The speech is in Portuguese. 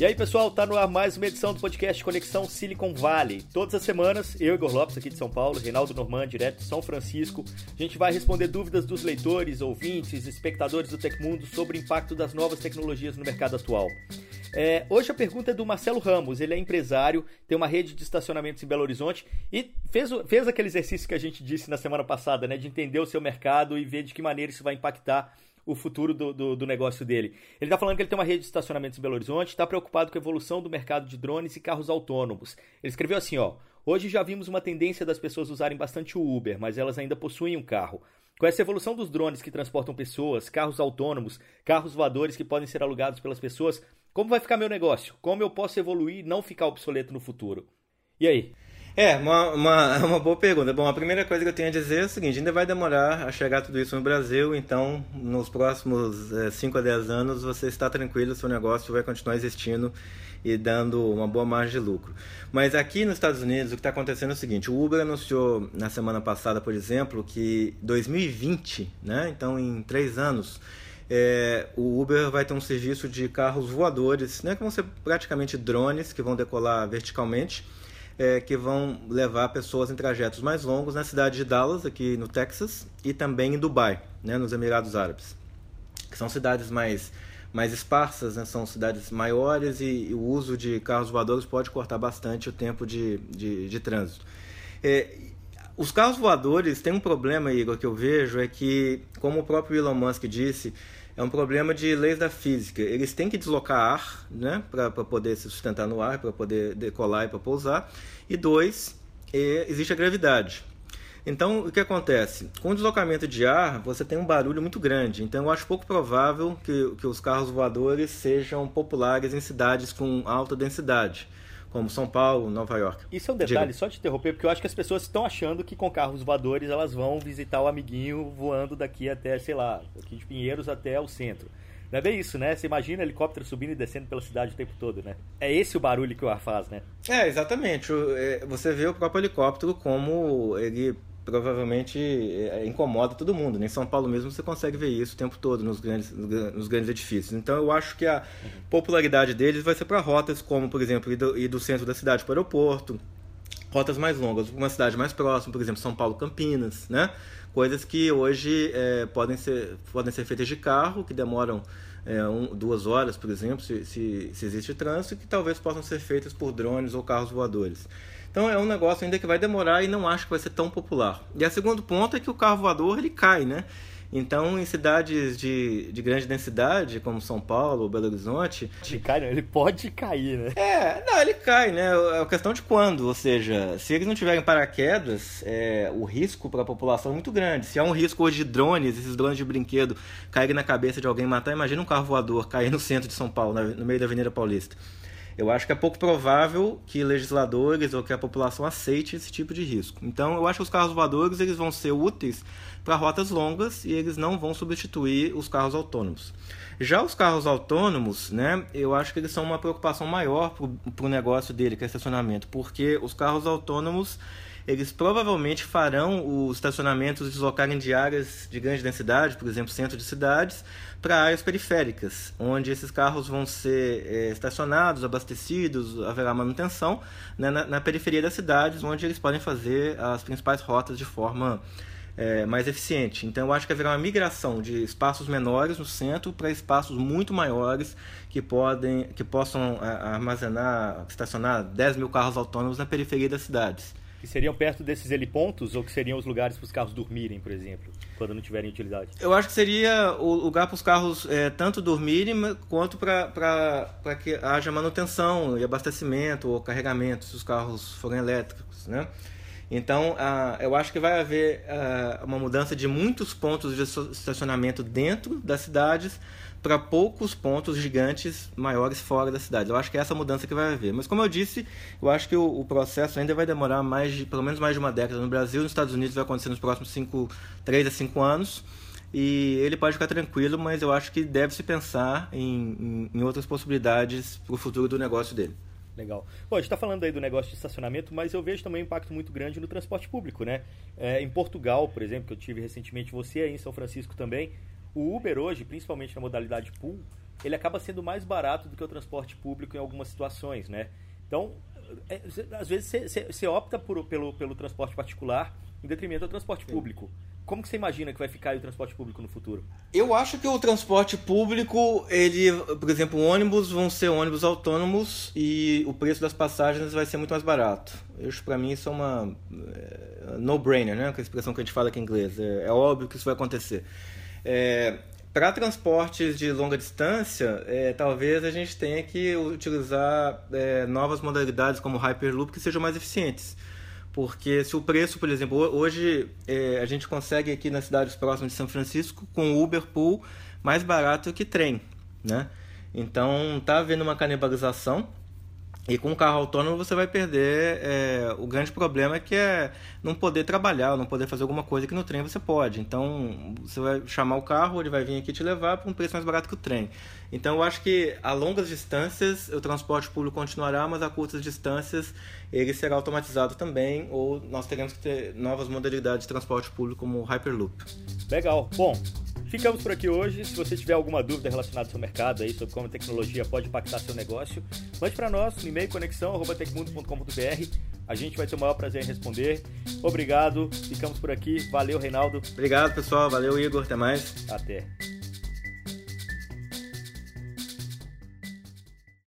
E aí, pessoal, tá no ar mais uma edição do podcast Conexão Silicon Valley. Todas as semanas, eu, Igor Lopes, aqui de São Paulo, Reinaldo Norman, direto de São Francisco, a gente vai responder dúvidas dos leitores, ouvintes, espectadores do Tecmundo sobre o impacto das novas tecnologias no mercado atual. É, hoje a pergunta é do Marcelo Ramos, ele é empresário, tem uma rede de estacionamentos em Belo Horizonte e fez, fez aquele exercício que a gente disse na semana passada, né, de entender o seu mercado e ver de que maneira isso vai impactar o futuro do, do, do negócio dele. Ele está falando que ele tem uma rede de estacionamentos em Belo Horizonte, está preocupado com a evolução do mercado de drones e carros autônomos. Ele escreveu assim, ó. Hoje já vimos uma tendência das pessoas usarem bastante o Uber, mas elas ainda possuem um carro. Com essa evolução dos drones que transportam pessoas, carros autônomos, carros voadores que podem ser alugados pelas pessoas, como vai ficar meu negócio? Como eu posso evoluir e não ficar obsoleto no futuro? E aí? É, uma, uma, uma boa pergunta. Bom, a primeira coisa que eu tenho a dizer é o seguinte: ainda vai demorar a chegar tudo isso no Brasil, então nos próximos 5 é, a 10 anos você está tranquilo, seu negócio vai continuar existindo e dando uma boa margem de lucro. Mas aqui nos Estados Unidos o que está acontecendo é o seguinte: o Uber anunciou na semana passada, por exemplo, que 2020, né? Então em três anos. É, o Uber vai ter um serviço de carros voadores, né, que vão ser praticamente drones que vão decolar verticalmente é, que vão levar pessoas em trajetos mais longos na cidade de Dallas, aqui no Texas, e também em Dubai, né, nos Emirados Árabes, que são cidades mais, mais esparsas, né, são cidades maiores e, e, o uso de carros voadores pode cortar bastante o tempo de, de, de trânsito. É, os carros voadores têm um problema, Igor, que eu vejo, é que, como o próprio Elon Musk disse, é um problema de leis da física. Eles têm que deslocar ar, né, para poder se sustentar no ar, para poder decolar e para pousar. E dois, é, existe a gravidade. Então, o que acontece? Com o deslocamento de ar, você tem um barulho muito grande. Então, eu acho pouco provável que, que os carros voadores sejam populares em cidades com alta densidade como São Paulo, Nova York. Isso é um detalhe, Diga. só te interromper, porque eu acho que as pessoas estão achando que com carros voadores elas vão visitar o amiguinho voando daqui até, sei lá, aqui de Pinheiros até o centro. Não é bem isso, né? Você imagina helicóptero subindo e descendo pela cidade o tempo todo, né? É esse o barulho que o ar faz, né? É, exatamente. É, você vê o próprio helicóptero como ele provavelmente é, incomoda todo mundo. Né? Em São Paulo mesmo você consegue ver isso o tempo todo nos grandes, nos grandes edifícios. Então eu acho que a popularidade deles vai ser para rotas como, por exemplo, ir do, ir do centro da cidade para o aeroporto, rotas mais longas, uma cidade mais próxima, por exemplo, São Paulo, Campinas, né? Coisas que hoje é, podem, ser, podem ser feitas de carro, que demoram é, um, duas horas, por exemplo, se, se, se existe trânsito, que talvez possam ser feitas por drones ou carros voadores. Então é um negócio ainda que vai demorar e não acho que vai ser tão popular. E o segundo ponto é que o carro voador ele cai, né? Então, em cidades de, de grande densidade, como São Paulo ou Belo Horizonte. Ele cai, ele pode cair, né? É, não, ele cai, né? É questão de quando. Ou seja, se eles não tiverem paraquedas, é, o risco para a população é muito grande. Se há um risco hoje de drones, esses drones de brinquedo caírem na cabeça de alguém matar, imagina um carro voador cair no centro de São Paulo, no meio da Avenida Paulista. Eu acho que é pouco provável que legisladores ou que a população aceite esse tipo de risco. Então, eu acho que os carros voadores eles vão ser úteis para rotas longas e eles não vão substituir os carros autônomos. Já os carros autônomos, né, eu acho que eles são uma preocupação maior para o negócio dele, que é estacionamento, porque os carros autônomos eles provavelmente farão os estacionamentos deslocarem de áreas de grande densidade, por exemplo, centro de cidades, para áreas periféricas, onde esses carros vão ser é, estacionados, abastecidos, haverá manutenção né, na, na, periferia das cidades, onde eles podem fazer as principais rotas de forma é, mais eficiente. Então, eu acho que haverá uma migração de espaços menores no centro para espaços muito maiores que, podem, que possam armazenar, estacionar 10 mil carros autônomos na periferia das cidades que seriam perto desses helipontos ou que seriam os lugares para os carros dormirem, por exemplo, quando não tiverem utilidade? Eu acho que seria o lugar para os carros é, tanto dormirem quanto para que haja manutenção e abastecimento ou carregamento se os carros forem elétricos, né? Então, eu acho que vai haver uma mudança de muitos pontos de estacionamento dentro das cidades para poucos pontos gigantes maiores fora da cidade. Eu acho que é essa mudança que vai haver. Mas como eu disse, eu acho que o, o, processo ainda vai demorar mais de, pelo menos mais de uma década no Brasil. Nos Estados Unidos vai acontecer nos próximos 5, 3 a 5 anos. E ele pode ficar tranquilo, mas eu acho que deve se pensar em, em, em outras possibilidades para o futuro do negócio dele. Legal. Bom, a gente está falando aí do negócio de estacionamento, mas eu vejo também um impacto muito grande no transporte público, né? É, em Portugal, por exemplo, que eu tive recentemente, você aí em São Francisco também, o Uber hoje, principalmente na modalidade pool, ele acaba sendo mais barato do que o transporte público em algumas situações, né? Então, é, às vezes você opta por, pelo, pelo transporte particular em detrimento do transporte Sim. público. Como que você imagina que vai ficar o transporte público no futuro? Eu acho que o transporte público, ele, por exemplo, ônibus vão ser ônibus autônomos e o preço das passagens vai ser muito mais barato. Isso para mim isso é uma é, no-brainer, né? Que é a expressão que a gente fala aqui em inglês. É, é óbvio que isso vai acontecer. É, para transportes de longa distância, é, talvez a gente tenha que utilizar é, novas modalidades como Hyperloop que sejam mais eficientes. Porque se o preço, por exemplo, hoje é, a gente consegue aqui nas cidades próximas de São Francisco com Uber Pool mais barato que trem, né? Então está havendo uma canibalização e com o carro autônomo você vai perder. É, o grande problema é que é não poder trabalhar, não poder fazer alguma coisa que no trem você pode. Então você vai chamar o carro, ele vai vir aqui te levar por um preço mais barato que o trem. Então eu acho que a longas distâncias o transporte público continuará, mas a curtas distâncias ele será automatizado também, ou nós teremos que ter novas modalidades de transporte público como o Hyperloop. Legal. Bom, Ficamos por aqui hoje. Se você tiver alguma dúvida relacionada ao seu mercado aí, sobre como a tecnologia pode impactar seu negócio, mande para nós no e-mail conexão@tecmundo.com.br. A gente vai ter o maior prazer em responder. Obrigado. Ficamos por aqui. Valeu, Reinaldo. Obrigado, pessoal. Valeu, Igor. Até mais. Até.